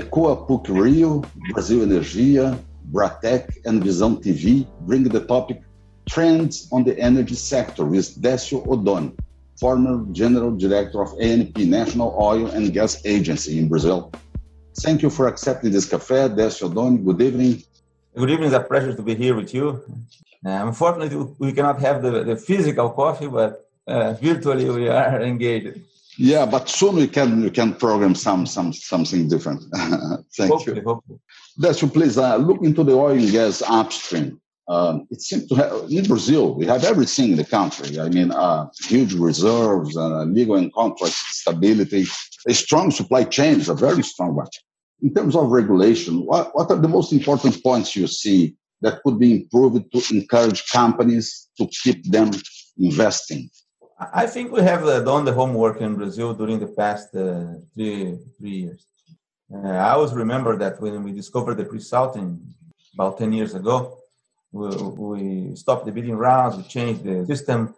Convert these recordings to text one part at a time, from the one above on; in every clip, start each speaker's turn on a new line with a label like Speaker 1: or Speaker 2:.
Speaker 1: Ecoa PUC Rio, Brasil Energia, Bratecc, and Visão TV bring the topic Trends on the Energy Sector with Décio Oddone, former General Director of ANP, National Oil and Gas Agency in Brazil. Thank you for accepting this cafe, Décio Oddone. Good evening.
Speaker 2: Good evening. It's a pleasure to be here with you. Uh, unfortunately, we cannot have the, the physical coffee, but uh, virtually we are engaged.
Speaker 1: Yeah, but soon we can we can program some some something different. Thank
Speaker 2: hopefully,
Speaker 1: you.
Speaker 2: Hopefully.
Speaker 1: Décio, please uh, look into the oil and gas upstream. Um, it seems to have in Brazil we have everything in the country. I mean, uh, huge reserves, uh, legal and contract stability, a strong supply chain is a very strong one. In terms of regulation, what, what are the most important points you see that could be improved to encourage companies to keep them investing?
Speaker 2: I think we have uh, done the homework in Brazil during the past uh, three, three years. Uh, I always remember that when we discovered the pre-salting about 10 years ago, we, we stopped the bidding rounds, we changed the system,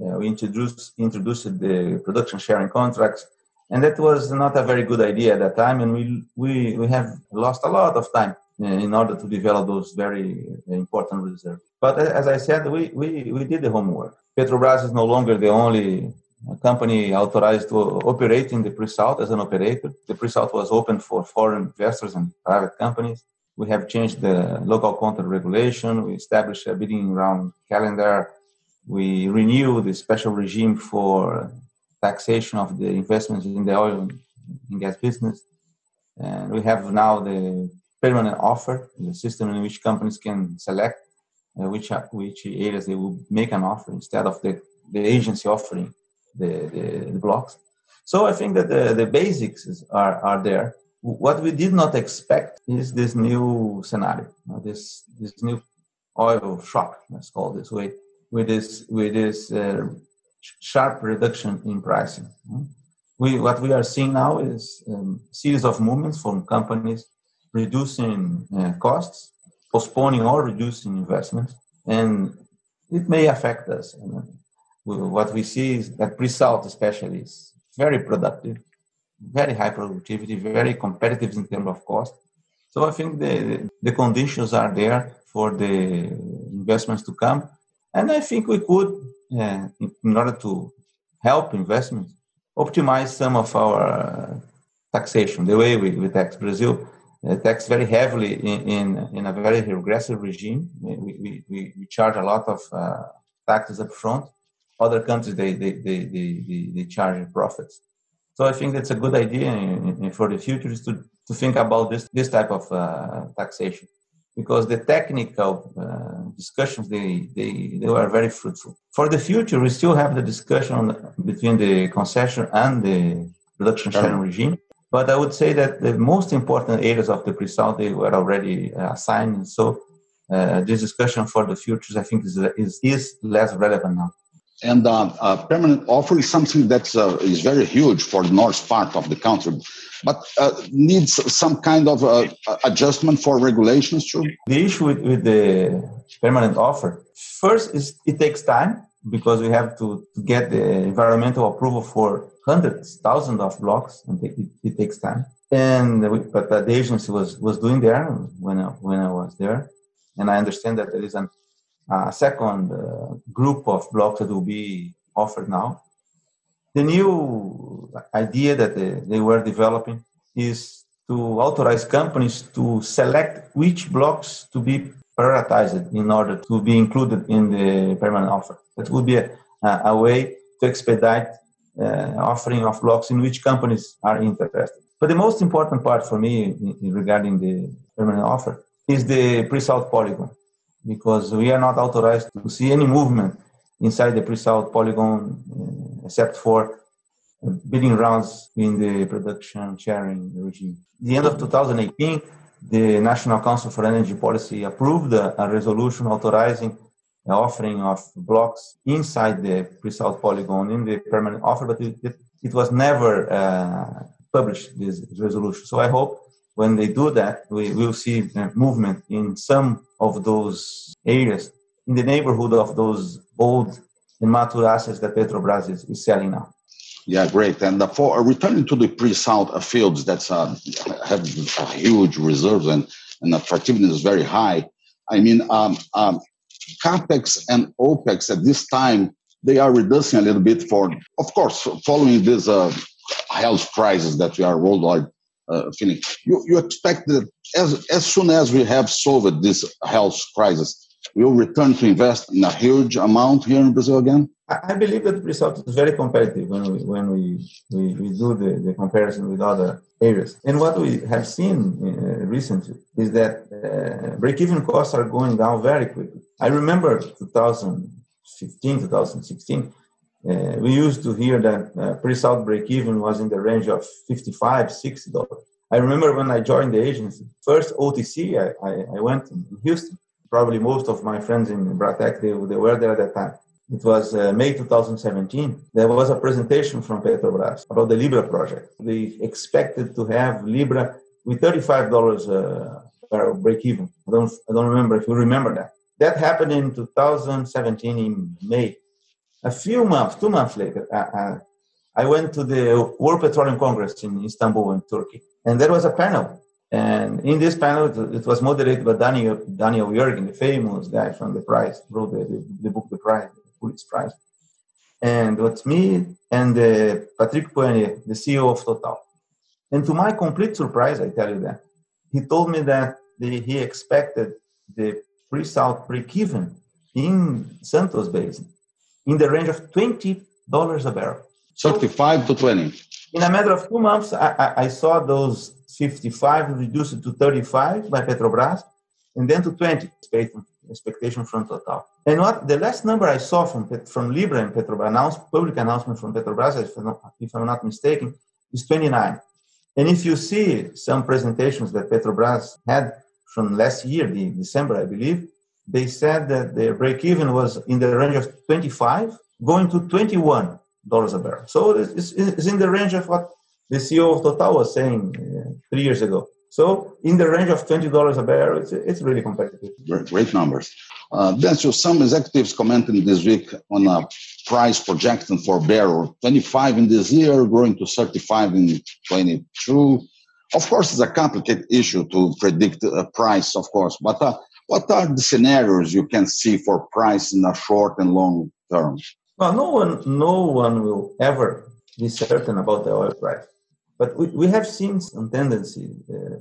Speaker 2: uh, we introduced, introduced the production sharing contracts, and that was not a very good idea at that time, and we, we, we have lost a lot of time Uh, in order to develop those very uh, important reserves. But uh, as I said, we, we, we did the homework. Petrobras is no longer the only uh, company authorized to operate in the pre-salt as an operator. The pre-salt was open for foreign investors and private companies. We have changed the local content regulation. We established a bidding round calendar. We renew the special regime for taxation of the investments in the oil and gas business. And we have now the permanent offer, the system in which companies can select uh, which which areas they will make an offer instead of the, the agency offering the, the, the blocks. So I think that the, the basics are, are there. What we did not expect is this new scenario, this this new oil shock, let's call this way, with this with this uh, sharp reduction in pricing. We what we are seeing now is a um, series of movements from companies reducing uh, costs postponing or reducing investments, and it may affect us. what we see is that pre-salt especially is very productive, very high productivity, very competitive in terms of cost. So I think the, the conditions are there for the investments to come. And I think we could, uh, in order to help investments, optimize some of our taxation, the way we, we tax Brazil uh, tax very heavily in, in, in, a very regressive regime. We, we, we charge a lot of uh, taxes up front. Other countries, they, they, they, they, they charge profits. So I think that's a good idea in, in, for the future is to, to think about this, this type of uh, taxation because the technical uh, discussions they, they, they were very fruitful. For the future, we still have the discussion between the concession and the production sharing regime. But I would say that the most important areas of the pre-salt they were already uh, assigned. So uh, this discussion for the futures, I think, is, is, is less relevant now.
Speaker 1: And uh, a permanent offer is something that uh, is very huge for the north part of the country, but uh, needs some kind of uh, adjustment for regulations too.
Speaker 2: The issue with, with, the permanent offer, first is it takes time because we have to, to get the environmental approval for hundreds, thousands of blocks, and it, it takes time. And we, but the agency was was doing there when I, when I was there, and I understand that there is a second uh, group of blocks that will be offered now. The new idea that they, they were developing is to authorize companies to select which blocks to be prioritized in order to be included in the permanent offer. That would be a, a way to expedite uh, offering of blocks in which companies are interested. But the most important part for me regarding the permanent offer is the pre-salt polygon, because we are not authorized to see any movement inside the pre-salt polygon uh, except for bidding rounds in the production sharing regime. the end of 2018, the National Council for Energy Policy approved a, a resolution authorizing offering of blocks inside the pre-salt polygon in the permanent offer, but it, it, it was never uh, published, this resolution. So I hope when they do that, we will see movement in some of those areas in the neighborhood of those old and mature assets that Petrobras is, is selling now.
Speaker 1: Yeah, great. And for returning to the pre-salt fields that uh, have huge reserves and, and attractiveness is very high. I mean, um, um, capex and opex at this time they are reducing a little bit for, of course, following this uh, health crisis that we are worldwide uh, feeling. You, you expect that as as soon as we have solved this health crisis, we will return to invest in a huge amount here in Brazil again.
Speaker 2: I believe that Brazil is very competitive when we when we, we, we do the, the comparison with other areas. And what we have seen uh, recently is that uh, break-even costs are going down very quickly. I remember 2015, 2016, uh, we used to hear that uh, pre-salt break-even was in the range of 55, 60 dollars. I remember when I joined the agency, first OTC, I, I, I went in Houston. Probably most of my friends in Bratecc, they, they were there at that time it was uh, May 2017, there was a presentation from Petrobras about the Libra project. They expected to have Libra with $35 uh, per break even. I don't, I don't remember if you remember that. That happened in 2017 in May. A few months, two months later, uh, I went to the World Petroleum Congress in Istanbul, in Turkey, and there was a panel. And in this panel, it was moderated by Daniel, Daniel Yergin, the famous guy from the prize, wrote the, the, the book The Prize Pulitzer Prize. And it's me and uh, Patrick Pouyanné, the CEO of Total. And to my complete surprise, I tell you that, he told me that the, he expected the pre-salt break-even in Santos Basin in the range of $20 a barrel.
Speaker 1: 35 to 20.
Speaker 2: In a matter of two months, I, I, I saw those 55 reduced to 35 by Petrobras and then to 20 based expectation from Total. And what the last number I saw from from Libra and Petrobras announced public announcement from Petrobras, if I'm, not, if I'm not mistaken, is 29. And if you see some presentations that Petrobras had from last year, the December, I believe, they said that their break even was in the range of 25, going to 21 dollars a barrel. So it's, it's, in the range of what the CEO of Total was saying uh, three years ago. So in the range of twenty dollars a barrel, it's, it's really competitive.
Speaker 1: Great, great numbers. Uh, then, so some executives commenting this week on a price projection for barrel 25 in this year, growing to 35 in 22. Of course, it's a complicated issue to predict a price, of course, but uh, what are the scenarios you can see for price in the short and long term?
Speaker 2: Well, no one, no one will ever be certain about the oil price. But we, we have seen some tendency uh,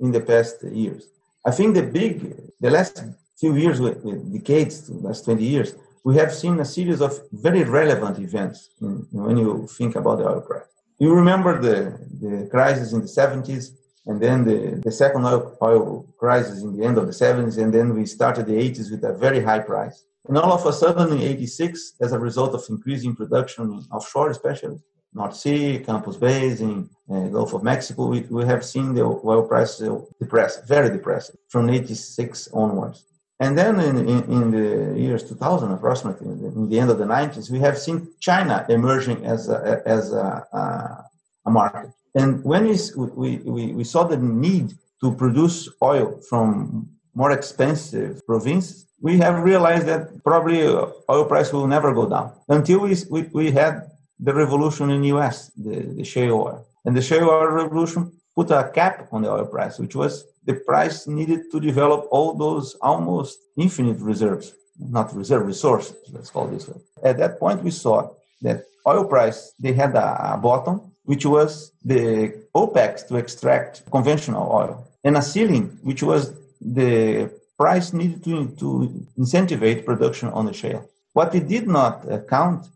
Speaker 2: in the past years. I think the big, the last few years, decades, last 20 years, we have seen a series of very relevant events in, when you think about the oil price. You remember the, the crisis in the 70s, and then the, the second oil, crisis in the end of the 70s, and then we started the 80s with a very high price. And all of a sudden in 86, as a result of increasing production offshore especially, North Sea, Campos Basin, uh, Gulf of Mexico, we, we have seen the oil prices depressed, very depressed, from 86 onwards. And then in, in, in, the years 2000, approximately, in the end of the 90s, we have seen China emerging as a, as a, a, a market. And when we, we, we saw the need to produce oil from more expensive provinces, we have realized that probably uh, oil price will never go down until we, we, we had the revolution in the US, the, the shale oil. And the shale oil revolution put a cap on the oil price, which was the price needed to develop all those almost infinite reserves, not reserve resources, let's call this way. At that point, we saw that oil price, they had a, bottom, which was the OPEX to extract conventional oil, and a ceiling, which was the price needed to, to incentivize production on the shale. What we did not count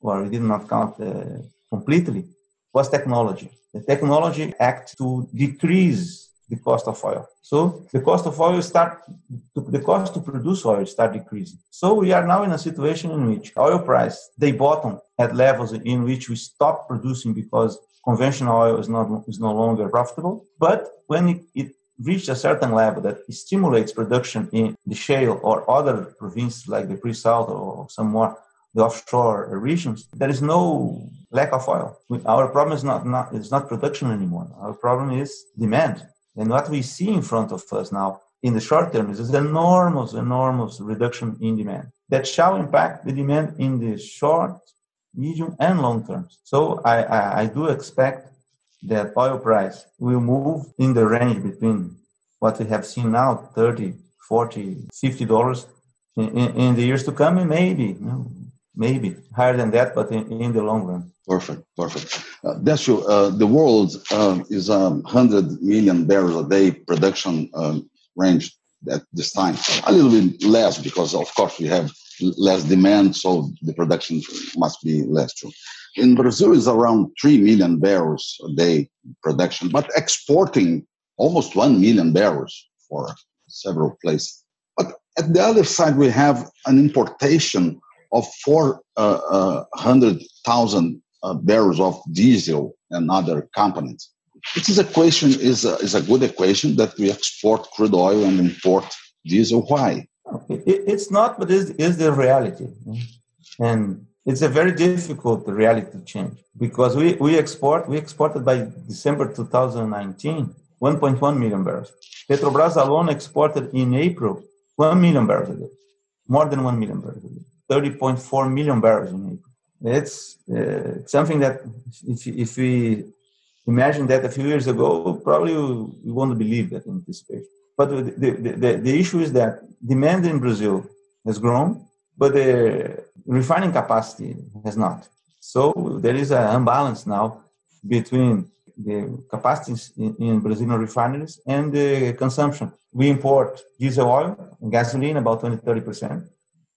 Speaker 2: or we did not count uh, completely, was technology. The technology act to decrease the cost of oil. So the cost of oil start, the cost to produce oil start decreasing. So we are now in a situation in which oil price, they bottom at levels in which we stop producing because conventional oil is not is no longer profitable. But when it, it reached a certain level that stimulates production in the shale or other provinces like the pre-salt or some more the offshore regions, there is no lack of oil. Our problem is not, not, it's not production anymore. Our problem is demand. And what we see in front of us now in the short term is an enormous, enormous reduction in demand that shall impact the demand in the short, medium, and long terms. So I, I, I do expect that oil price will move in the range between what we have seen now 30 40 50 dollars in, in, the years to come and maybe you know, maybe higher than that but in, in the long run.
Speaker 1: Perfect perfect. Uh, that's true uh, the world uh, is a um, 100 million barrels a day production um, range at this time. A little bit less because of course we have less demand so the production must be less true in Brazil is around 3 million barrels a day production, but exporting almost 1 million barrels for several places. But at the other side, we have an importation of 400,000 uh, uh, barrels of diesel and other components. It is equation is a, is a good equation that we export crude oil and import diesel. Why?
Speaker 2: It's not, but it's, it's the reality. And it's a very difficult reality to change because we, we export, we exported by December 2019, 1.1 million barrels. Petrobras alone exported in April 1 million barrels a day, more than 1 million barrels a day, 30.4 million barrels in April. It's uh, something that if, if we imagine that a few years ago, probably we won't believe that anticipation. But the, the, the, the issue is that demand in Brazil has grown, but the refining capacity has not. So there is an imbalance now between the capacities in, in Brazilian refineries and the consumption. We import diesel oil and gasoline about 20 30%.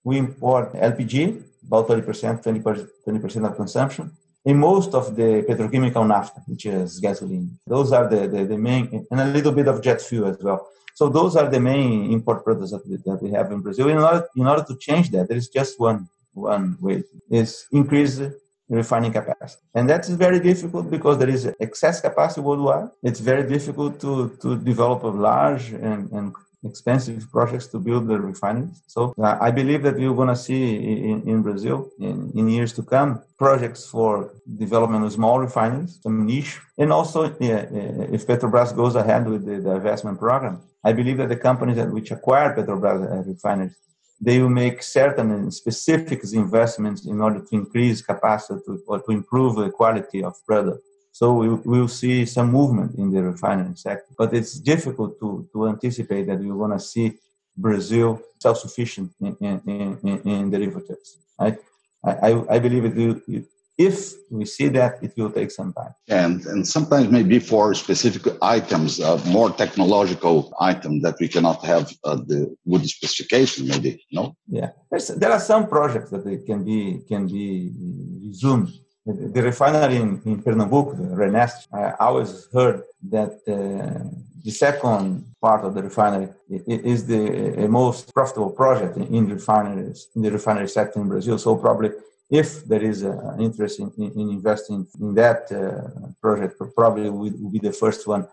Speaker 2: We import LPG about 30%, 20%, 20% of consumption. In most of the petrochemical naphtha, which is gasoline. Those are the, the, the main, and a little bit of jet fuel as well. So those are the main import products that we, that we have in Brazil. In order, in order to change that, there is just one one way is increase refining capacity. And that is very difficult because there is excess capacity worldwide. It's very difficult to, to develop a large and, and expensive projects to build the refineries. So uh, I believe that we're going to see in, in Brazil in, in, years to come projects for development of small refineries, some niche, and also if Petrobras goes ahead with the, the investment program, I believe that the companies that which acquire Petrobras uh, refineries they will make certain and specific investments in order to increase capacity or to improve the quality of product. So we will see some movement in the refining sector, but it's difficult to, to anticipate that we're going to see Brazil self-sufficient in, in, in, in derivatives. I, I, I believe it will, if we see that, it will take some time.
Speaker 1: And and sometimes maybe for specific items, uh, more technological items that we cannot have uh, the good specification, maybe no.
Speaker 2: Yeah, There's, there are some projects that can be can be resumed. The, refinery in, in Pernambuco, the RNEST, I always heard that uh, the second part of the refinery is the most profitable project in, in refineries in the refinery sector in Brazil. So probably if there is an interest in, in, in, investing in that uh, project, probably will be the first one.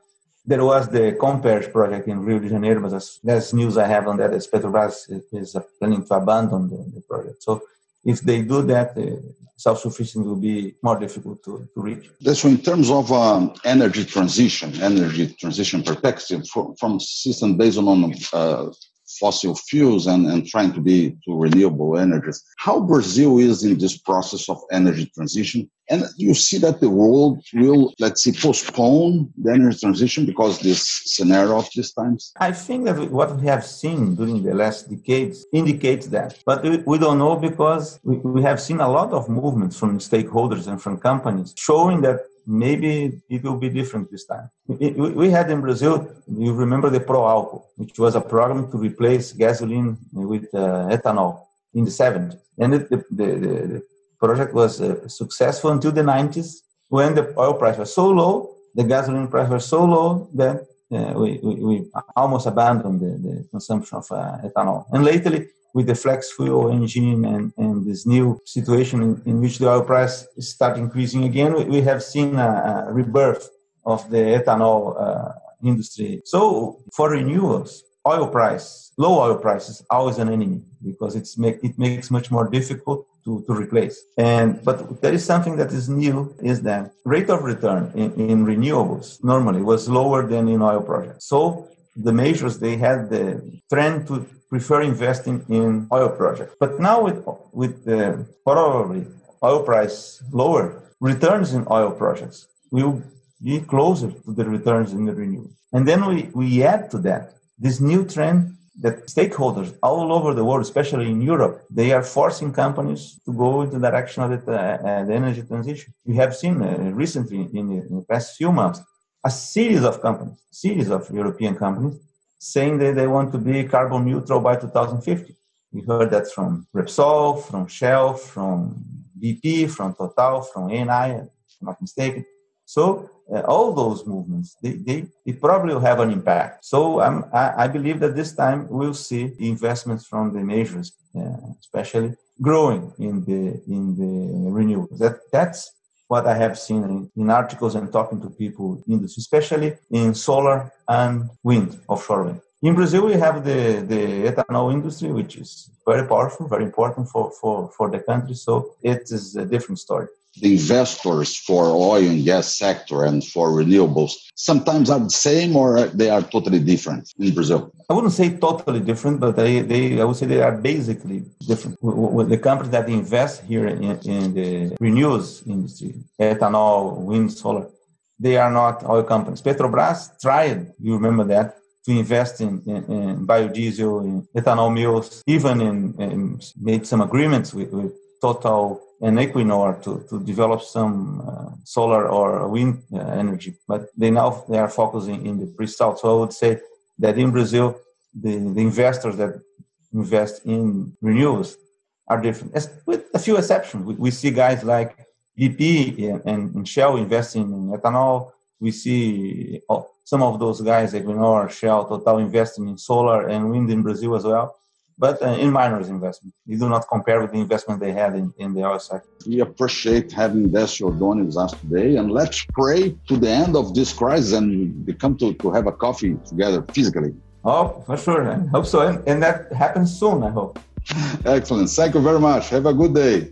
Speaker 2: There was the Comperj project in Rio de Janeiro, but that's, news I have on that. Is Petrobras is planning to abandon the, the project. So if they do that, uh, self-sufficiency will be more difficult to, to reach.
Speaker 1: So in terms of um, energy transition, energy transition perspective, from, system based on uh, fossil fuels and, and trying to be to renewable energies. How Brazil is in this process of energy transition, and you see that the world will, let's say, postpone the energy transition because this scenario of these times.
Speaker 2: I think that what we have seen during the last decades indicates that, but we don't know because we, we have seen a lot of movements from stakeholders and from companies showing that maybe it will be different this time. We had in Brazil, you remember the Proálcool, which was a program to replace gasoline with uh, ethanol in the 70s. And it, the, the, the, project was uh, successful until the 90s when the oil price was so low, the gasoline price was so low that uh, we, we, we, almost abandoned the, the consumption of uh, ethanol. And lately, with the flex fuel engine and, and this new situation in, in which the oil price start increasing again, we, we have seen a, a, rebirth of the ethanol uh, industry. So for renewables, oil price, low oil price is always an enemy because it's make, it makes much more difficult to, to replace. And but there is something that is new is that rate of return in, in renewables normally was lower than in oil projects. So the majors they had the trend to prefer investing in oil projects. But now with with the probably oil price lower, returns in oil projects will be closer to the returns in the renewable. And then we, we add to that this new trend that stakeholders all over the world, especially in Europe, they are forcing companies to go in the direction of the, uh, the energy transition. We have seen uh, recently in the, in the, past few months a series of companies, series of European companies, saying that they want to be carbon neutral by 2050. We heard that from Repsol, from Shell, from BP, from Total, from Eni, if I'm not mistaken. So uh, all those movements, they, they, they, probably will have an impact. So I, I believe that this time we'll see investments from the majors, uh, especially growing in the in the renewables. That that's what I have seen in, in articles and talking to people in this, especially in solar and wind, offshore wind. In Brazil, we have the, the ethanol industry, which is very powerful, very important for, for, for the country. So it is a different story
Speaker 1: the investors for oil and gas sector and for renewables sometimes are the same or they are totally different in Brazil?
Speaker 2: I wouldn't say totally different, but they, they I would say they are basically different. The companies that invest here in, in the renewables industry, ethanol, wind, solar, they are not oil companies. Petrobras tried, you remember that, to invest in, in, in biodiesel, in ethanol mills, even in, in made some agreements with, with Total and Equinor to, to develop some uh, solar or wind uh, energy, but they now they are focusing in the pre-salt. So I would say that in Brazil, the, the investors that invest in renewables are different, As, with a few exceptions. We, we see guys like BP and, and, Shell investing in ethanol. We see oh, some of those guys, Equinor, Shell, Total, investing in solar and wind in Brazil as well but uh, in miners investment. You do not compare with the investment they had in, in the oil sector.
Speaker 1: We appreciate having Décio with us today, and let's pray to the end of this crisis and we come to, to have a coffee together physically.
Speaker 2: Oh, for sure. I hope so. And, and that happens soon, I hope.
Speaker 1: Excellent. Thank you very much. Have a good day.